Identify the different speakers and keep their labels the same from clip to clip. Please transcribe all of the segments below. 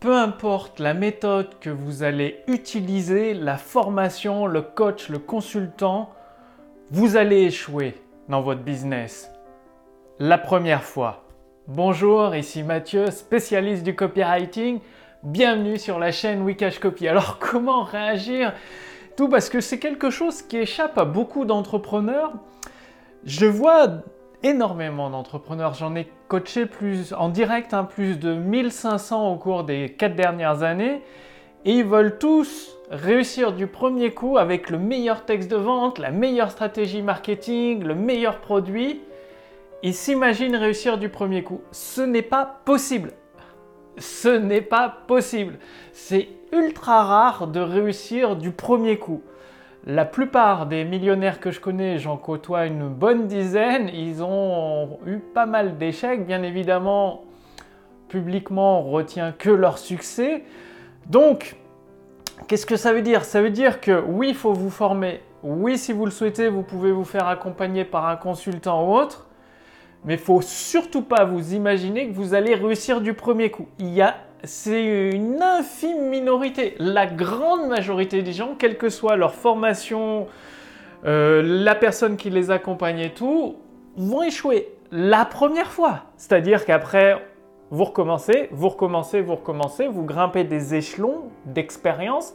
Speaker 1: peu importe la méthode que vous allez utiliser, la formation, le coach, le consultant, vous allez échouer dans votre business. La première fois. Bonjour, ici Mathieu, spécialiste du copywriting. Bienvenue sur la chaîne Wikash Copy. Alors comment réagir? Tout parce que c'est quelque chose qui échappe à beaucoup d'entrepreneurs. Je vois énormément d'entrepreneurs. J'en ai coaché plus en direct, hein, plus de 1500 au cours des quatre dernières années. Et ils veulent tous réussir du premier coup avec le meilleur texte de vente, la meilleure stratégie marketing, le meilleur produit. Ils s'imaginent réussir du premier coup. Ce n'est pas possible. Ce n'est pas possible. C'est ultra rare de réussir du premier coup. La plupart des millionnaires que je connais, j'en côtoie une bonne dizaine, ils ont eu pas mal d'échecs. Bien évidemment, publiquement, on retient que leur succès. Donc, qu'est-ce que ça veut dire? Ça veut dire que oui, il faut vous former. Oui, si vous le souhaitez, vous pouvez vous faire accompagner par un consultant ou autre. Mais il faut surtout pas vous imaginer que vous allez réussir du premier coup. Il y a c'est une infime minorité. La grande majorité des gens, quelle que soit leur formation, euh, la personne qui les accompagne et tout, vont échouer la première fois. C'est-à-dire qu'après, vous recommencez, vous recommencez, vous recommencez, vous grimpez des échelons d'expérience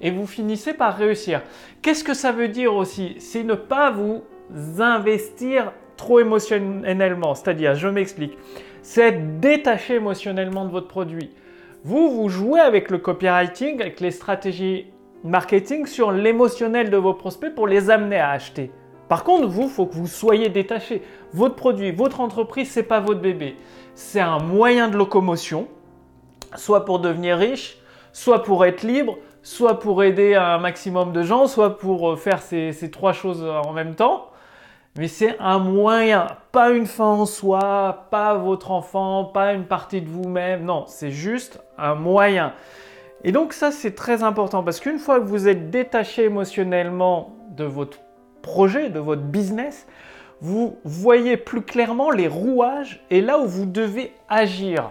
Speaker 1: et vous finissez par réussir. Qu'est-ce que ça veut dire aussi? C'est ne pas vous investir trop émotionnellement. C'est-à-dire, je m'explique c'est détaché émotionnellement de votre produit. Vous, vous jouez avec le copywriting, avec les stratégies marketing sur l'émotionnel de vos prospects pour les amener à acheter. Par contre, vous, il faut que vous soyez détaché. Votre produit, votre entreprise, ce n'est pas votre bébé. C'est un moyen de locomotion, soit pour devenir riche, soit pour être libre, soit pour aider un maximum de gens, soit pour euh, faire ces trois choses en même temps mais c'est un moyen, pas une fin en soi, pas votre enfant, pas une partie de vous-même. Non, c'est juste un moyen. Et donc ça, c'est très important parce qu'une fois que vous êtes détaché émotionnellement de votre projet, de votre business, vous voyez plus clairement les rouages et là où vous devez agir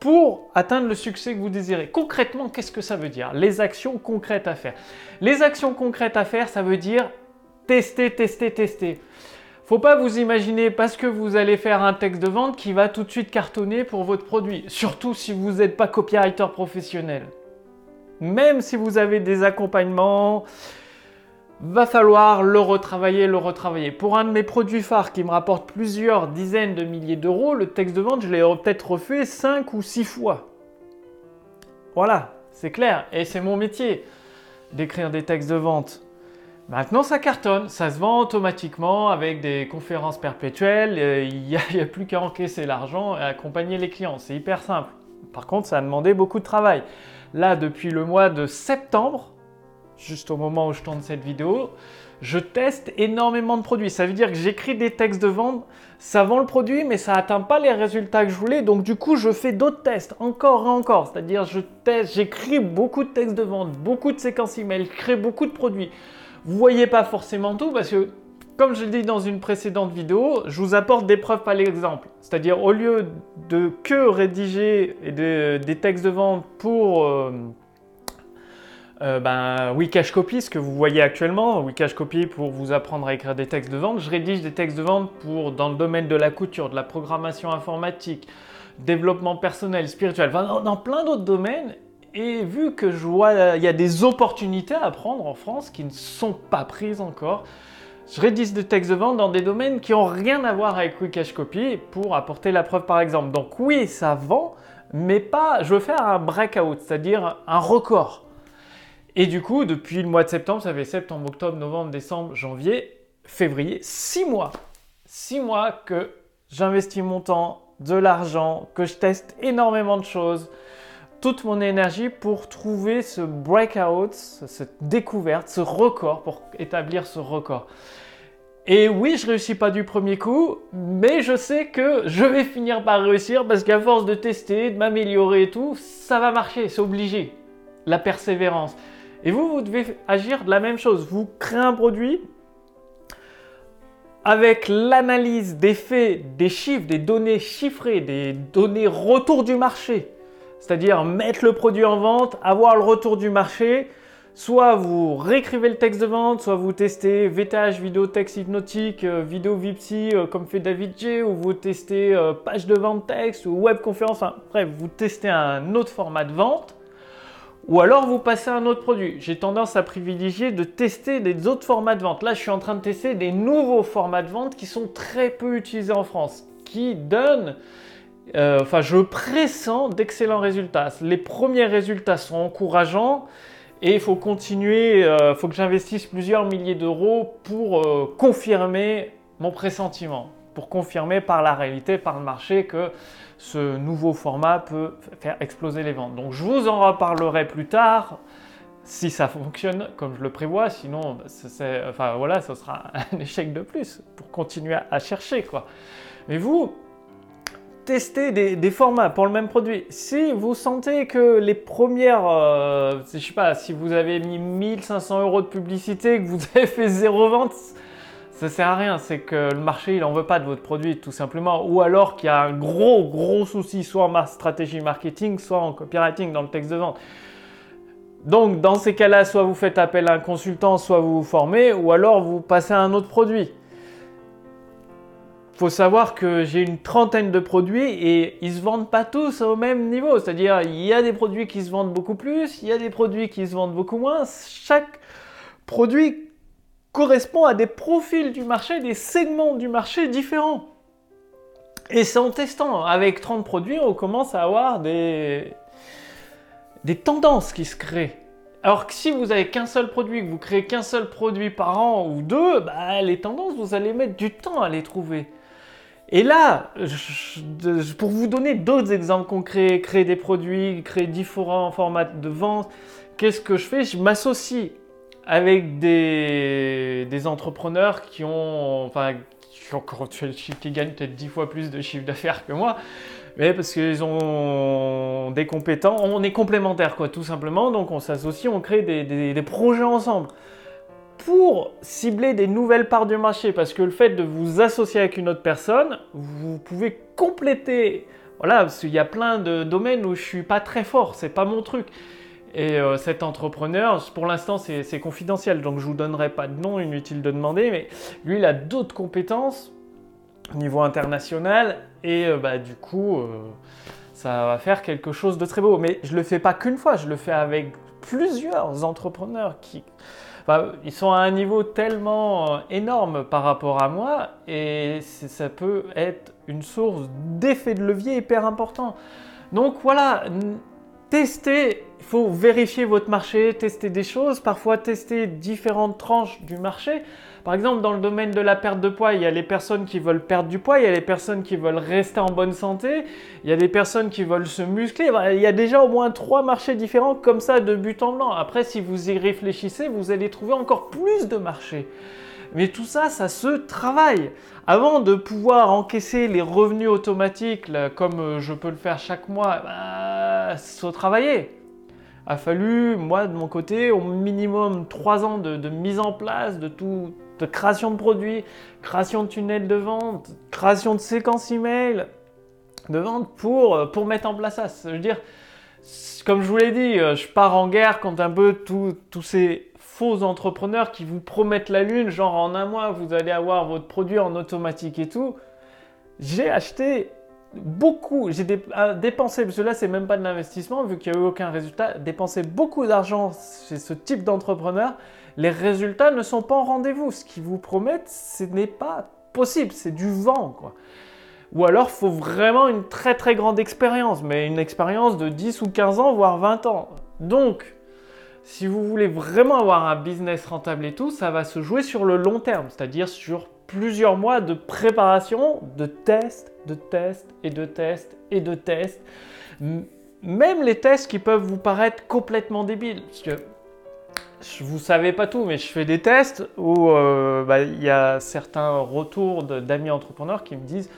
Speaker 1: pour atteindre le succès que vous désirez. Concrètement, qu'est-ce que ça veut dire? Les actions concrètes à faire. Les actions concrètes à faire, ça veut dire tester, tester, tester. Faut pas vous imaginer parce que vous allez faire un texte de vente qui va tout de suite cartonner pour votre produit, surtout si vous n'êtes pas copywriter professionnel. Même si vous avez des accompagnements, va falloir le retravailler, le retravailler. Pour un de mes produits phares qui me rapporte plusieurs dizaines de milliers d'euros, le texte de vente, je l'ai peut-être refait 5 ou 6 fois. Voilà, c'est clair. Et c'est mon métier d'écrire des textes de vente. Maintenant, ça cartonne, ça se vend automatiquement avec des conférences perpétuelles. Il n'y a, plus qu'à encaisser l'argent et accompagner les clients. C'est hyper simple. Par contre, ça a demandé beaucoup de travail. Là, depuis le mois de septembre, juste au moment où je tourne cette vidéo, je teste énormément de produits. Ça veut dire que j'écris des textes de vente, ça vend le produit, mais ça n'atteint pas les résultats que je voulais. Donc du coup, je fais d'autres tests, encore et encore. C'est-à-dire, je teste, j'écris beaucoup de textes de vente, beaucoup de séquences email, je crée beaucoup de produits. Vous voyez pas forcément tout parce que, comme je l'ai dit dans une précédente vidéo, je vous apporte des preuves par l'exemple. C'est-à-dire, au lieu de que rédiger des textes de vente pour euh, euh, ben, Wikash Copy, ce que vous voyez actuellement, Wikash Copy pour vous apprendre à écrire des textes de vente, je rédige des textes de vente pour dans le domaine de la couture, de la programmation informatique, développement personnel, spirituel, dans plein d'autres domaines. Et vu que je vois il y a des opportunités à prendre en France qui ne sont pas prises encore, je rédige des textes de vente dans des domaines qui n'ont rien à voir avec Wikash Copy pour apporter la preuve par exemple. Donc oui, ça vend, mais pas, je veux faire un breakout, c'est-à-dire un record. Et du coup, depuis le mois de septembre, ça fait septembre, octobre, novembre, décembre, janvier, février, six mois. Six mois que j'investis mon temps, de l'argent, que je teste énormément de choses, toute mon énergie pour trouver ce breakout, cette découverte, ce record, pour établir ce record. Et oui, je réussis pas du premier coup, mais je sais que je vais finir par réussir parce qu'à force de tester, de m'améliorer et tout, ça va marcher, c'est obligé. La persévérance. Et vous, vous devez agir de la même chose. Vous créez un produit avec l'analyse des faits, des chiffres, des données chiffrées, des données retour du marché c'est-à-dire mettre le produit en vente, avoir le retour du marché, soit vous réécrivez le texte de vente, soit vous testez VTH, vidéo texte hypnotique, euh, vidéo Vipsy euh, comme fait David J, ou vous testez euh, page de vente texte ou web conférence, enfin bref, vous testez un autre format de vente, ou alors vous passez à un autre produit. J'ai tendance à privilégier de tester des autres formats de vente. Là, je suis en train de tester des nouveaux formats de vente qui sont très peu utilisés en France, qui donnent enfin, je pressens d'excellents résultats. Les premiers résultats sont encourageants. Et il faut continuer, il euh, faut que j'investisse plusieurs milliers d'euros pour euh, confirmer mon pressentiment, pour confirmer par la réalité, par le marché que ce nouveau format peut faire exploser les ventes. Donc je vous en reparlerai plus tard si ça fonctionne comme je le prévois, sinon enfin voilà, ce sera un échec de plus pour continuer à, à chercher quoi. Mais vous, tester des, formats pour le même produit. Si vous sentez que les premières, euh, je sais pas, si vous avez mis 1500 euros de publicité, que vous avez fait zéro vente, ça sert à rien. C'est que le marché, il en veut pas de votre produit, tout simplement. Ou alors qu'il y a un gros, gros souci, soit en stratégie marketing, soit en copywriting dans le texte de vente. Donc, dans ces cas-là, soit vous faites appel à un consultant, soit vous vous formez, ou alors vous passez à un autre produit faut savoir que j'ai une trentaine de produits et ils se vendent pas tous au même niveau. C'est-à-dire, il y a des produits qui se vendent beaucoup plus, il y a des produits qui se vendent beaucoup moins. Chaque produit correspond à des profils du marché, des segments du marché différents. Et c'est en testant. Avec 30 produits, on commence à avoir des, des tendances qui se créent. Alors que si vous avez qu'un seul produit, que vous créez qu'un seul produit par an ou deux, bah, les tendances, vous allez mettre du temps à les trouver. Et là, pour vous donner d'autres exemples concrets, créer des produits, créer différents formats de vente, qu'est-ce que je fais? Je m'associe avec des, entrepreneurs qui ont, enfin, qui, qui gagnent peut-être 10 fois plus de chiffre d'affaires que moi, mais parce qu'ils ont des compétences, on est complémentaires, quoi, tout simplement. Donc on s'associe, on crée des projets ensemble pour cibler des nouvelles parts du marché, parce que le fait de vous associer avec une autre personne, vous pouvez compléter. Voilà, parce qu'il y a plein de domaines où je suis pas très fort, c'est pas mon truc. Et euh, cet entrepreneur, pour l'instant, c'est confidentiel, donc je vous donnerai pas de nom, inutile de demander, mais lui, il a d'autres compétences au niveau international, et euh, bah, du coup, euh, ça va faire quelque chose de très beau. Mais je le fais pas qu'une fois, je le fais avec plusieurs entrepreneurs qui ils sont à un niveau tellement euh, énorme par rapport à moi et ça peut être une source d'effet de levier hyper important. Donc voilà, tester, il faut vérifier votre marché, tester des choses, parfois tester différentes tranches du marché. Par exemple, dans le domaine de la perte de poids, il y a les personnes qui veulent perdre du poids, il y a les personnes qui veulent rester en bonne santé, il y a des personnes qui veulent se muscler. Il y a déjà au moins trois marchés différents comme ça de but en blanc. Après, si vous y réfléchissez, vous allez trouver encore plus de marchés. Mais tout ça, ça se travaille. Avant de pouvoir encaisser les revenus automatiques, comme euh, je peux le faire chaque mois, bah, se travailler. A fallu, moi de mon côté, au minimum trois ans de, mise en place de tout, de création de produits, création de tunnels de vente, création de séquences email de vente pour, euh, pour mettre en place ça. Je veux dire, comme je vous l'ai dit, euh, je pars en guerre contre un peu tous ces faux entrepreneurs qui vous promettent la lune, genre en un mois vous allez avoir votre produit en automatique et tout. J'ai acheté beaucoup, j'ai euh, dépensé, parce que là c'est même pas de l'investissement vu qu'il n'y a eu aucun résultat, dépensé beaucoup d'argent chez ce type d'entrepreneur. Les résultats ne sont pas en rendez-vous. Ce qu'ils vous promettent, ce n'est pas possible, c'est du vent quoi. Ou alors, faut vraiment une très très grande expérience, mais une expérience de 10 ou 15 ans, voire 20 ans. Donc, si vous voulez vraiment avoir un business rentable et tout, ça va se jouer sur le long terme, c'est-à-dire sur plusieurs mois de préparation, de tests, de tests et de tests et de tests. Même les tests qui peuvent vous paraître complètement débiles. Parce que vous savez pas tout, mais je fais des tests où euh, bah, il y a certains retours d'amis entrepreneurs qui me disent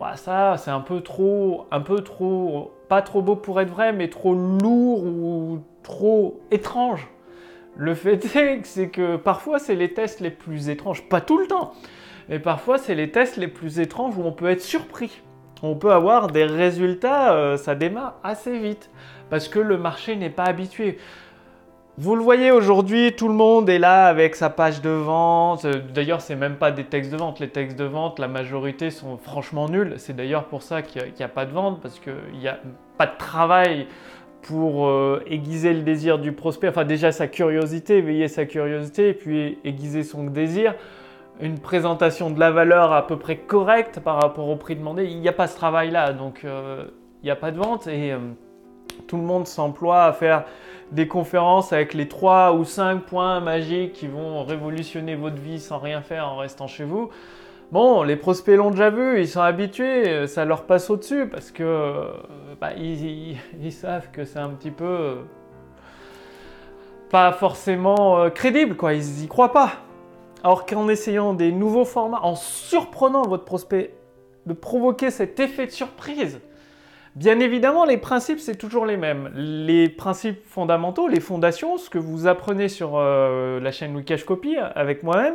Speaker 1: ouais, ça c'est un peu trop, un peu trop, pas trop beau pour être vrai, mais trop lourd ou trop étrange. Le fait est, que parfois c'est les tests les plus étranges, pas tout le temps, mais parfois c'est les tests les plus étranges où on peut être surpris. On peut avoir des résultats, euh, ça démarre assez vite. parce que le marché n'est pas habitué. Vous le voyez aujourd'hui, tout le monde est là avec sa page de vente. D'ailleurs, c'est même pas des textes de vente. Les textes de vente, la majorité sont franchement nuls. C'est d'ailleurs pour ça qu'il n'y a, pas de vente parce qu'il n'y a pas de travail pour euh, aiguiser le désir du prospect. Enfin, déjà sa curiosité, éveiller sa curiosité et puis aiguiser son désir. Une présentation de la valeur à peu près correcte par rapport au prix demandé. Il n'y a pas ce travail-là, donc euh, il n'y a pas de vente et euh, tout le monde s'emploie à faire des conférences avec les 3 ou 5 points magiques qui vont révolutionner votre vie sans rien faire en restant chez vous. Bon, les prospects l'ont déjà vu, ils sont habitués, ça leur passe au-dessus parce que bah, ils, savent que c'est un petit peu pas forcément euh, crédible, quoi. Ils n'y croient pas. Alors qu'en essayant des nouveaux formats, en surprenant votre prospect, de provoquer cet effet de surprise, Bien évidemment, les principes, c'est toujours les mêmes. Les principes fondamentaux, les fondations, ce que vous apprenez sur euh, la chaîne Wikash Copy avec moi-même,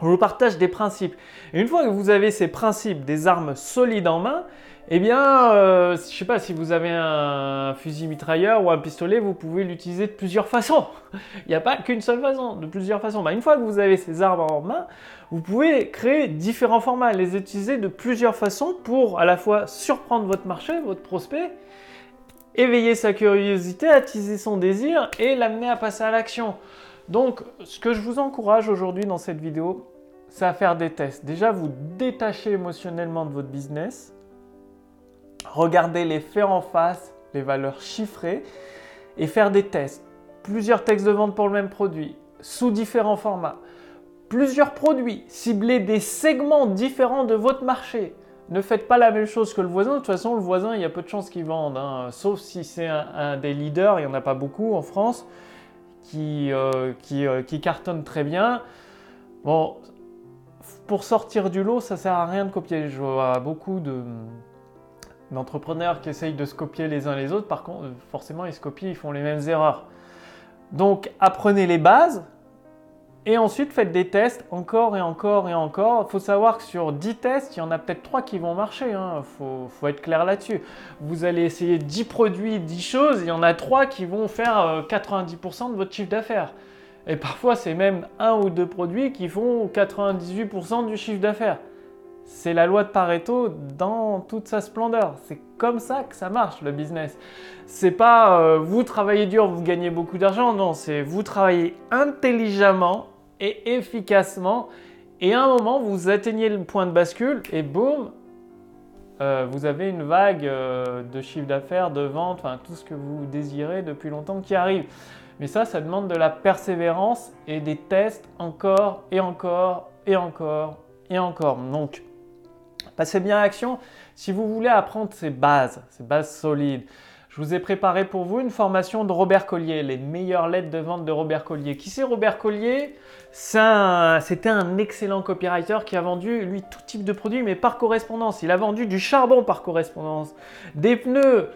Speaker 1: je vous partage des principes. Et une fois que vous avez ces principes, des armes solides en main, eh bien, euh, je ne sais pas, si vous avez un fusil mitrailleur ou un pistolet, vous pouvez l'utiliser de plusieurs façons. Il n'y a pas qu'une seule façon, de plusieurs façons. Bah, une fois que vous avez ces armes en main, vous pouvez créer différents formats, les utiliser de plusieurs façons pour à la fois surprendre votre marché, votre prospect, éveiller sa curiosité, attiser son désir et l'amener à passer à l'action. Donc, ce que je vous encourage aujourd'hui dans cette vidéo, c'est à faire des tests. Déjà, vous détachez émotionnellement de votre business regarder les faits en face, les valeurs chiffrées et faire des tests. Plusieurs textes de vente pour le même produit, sous différents formats. Plusieurs produits, cibler des segments différents de votre marché. Ne faites pas la même chose que le voisin. De toute façon, le voisin, il y a peu de chances qu'il vende. Hein. Sauf si c'est un, des leaders, il n'y en a pas beaucoup en France, qui, euh, euh, cartonne très bien. Bon, pour sortir du lot, ça sert à rien de copier. Je vois beaucoup de, d'entrepreneurs qui essayent de se copier les uns les autres, par contre, forcément, ils se copient, ils font les mêmes erreurs. Donc, apprenez les bases et ensuite faites des tests encore et encore et encore. Il faut savoir que sur 10 tests, il y en a peut-être 3 qui vont marcher. Il hein. faut, être clair là-dessus. Vous allez essayer 10 produits, 10 choses, il y en a 3 qui vont faire 90% euh, de votre chiffre d'affaires. Et parfois, c'est même un ou deux produits qui font 98% du chiffre d'affaires. C'est la loi de Pareto dans toute sa splendeur. C'est comme ça que ça marche le business. C'est pas euh, vous travaillez dur, vous gagnez beaucoup d'argent. Non, c'est vous travaillez intelligemment et efficacement. Et à un moment, vous atteignez le point de bascule et boum, euh, vous avez une vague euh, de chiffre d'affaires, de vente, enfin tout ce que vous désirez depuis longtemps qui arrive. Mais ça, ça demande de la persévérance et des tests encore et encore et encore et encore. Donc, Passez bien à l'action. Si vous voulez apprendre ces bases, ces bases solides, je vous ai préparé pour vous une formation de Robert Collier, les meilleures lettres de vente de Robert Collier. Qui c'est Robert Collier? C'était un, excellent copywriter qui a vendu, lui, tout type de produits, mais par correspondance. Il a vendu du charbon par correspondance, des pneus,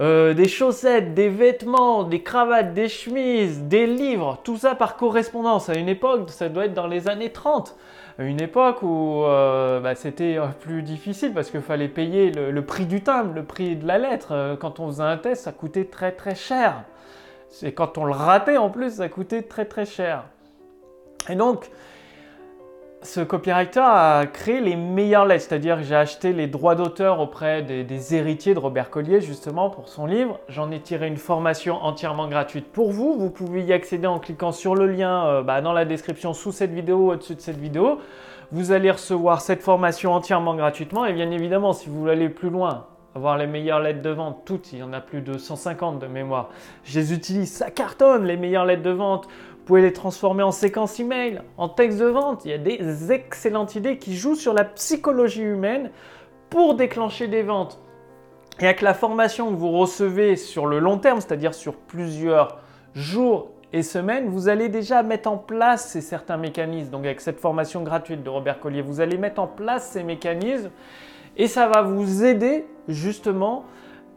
Speaker 1: euh, des chaussettes, des vêtements, des cravates, des chemises, des livres, tout ça par correspondance. À une époque, ça doit être dans les années 30 une époque où euh, bah, c'était euh, plus difficile parce qu'il fallait payer le, prix du timbre, le prix de la lettre. Quand on faisait un test, ça coûtait très très cher. Et quand on le ratait en plus, ça coûtait très très cher. Et donc, ce copywriter a créé les meilleures lettres, c'est-à-dire j'ai acheté les droits d'auteur auprès des, héritiers de Robert Collier justement pour son livre. J'en ai tiré une formation entièrement gratuite pour vous. Vous pouvez y accéder en cliquant sur le lien euh, bah, dans la description sous cette vidéo ou au-dessus de cette vidéo. Vous allez recevoir cette formation entièrement gratuitement et bien évidemment si vous voulez aller plus loin, avoir les meilleures lettres de vente, toutes, il y en a plus de 150 de mémoire. Je les utilise, ça cartonne les meilleures lettres de vente. Vous pouvez les transformer en séquence email, en texte de vente. Il y a des excellentes idées qui jouent sur la psychologie humaine pour déclencher des ventes. Et avec la formation que vous recevez sur le long terme, c'est-à-dire sur plusieurs jours et semaines, vous allez déjà mettre en place ces certains mécanismes. Donc avec cette formation gratuite de Robert Collier, vous allez mettre en place ces mécanismes et ça va vous aider justement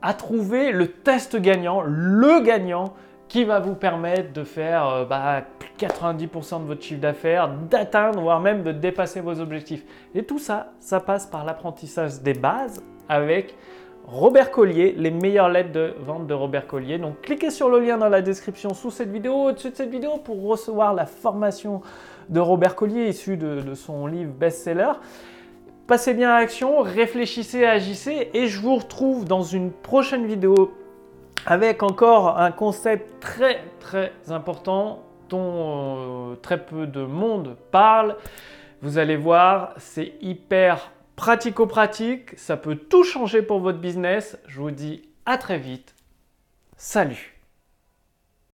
Speaker 1: à trouver le test gagnant, le gagnant qui va vous permettre de faire 90% euh, bah, de votre chiffre d'affaires, d'atteindre, voire même de dépasser vos objectifs. Et tout ça, ça passe par l'apprentissage des bases avec Robert Collier, les meilleures lettres de vente de Robert Collier. Donc cliquez sur le lien dans la description sous cette vidéo, au-dessus de cette vidéo pour recevoir la formation de Robert Collier issue de, son livre best-seller. Passez bien à l'action, réfléchissez, agissez et je vous retrouve dans une prochaine vidéo avec encore un concept très très important dont euh, très peu de monde parle. Vous allez voir, c'est hyper pratico-pratique, ça peut tout changer pour votre business. Je vous dis à très vite. Salut